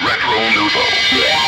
Retro Nouveau.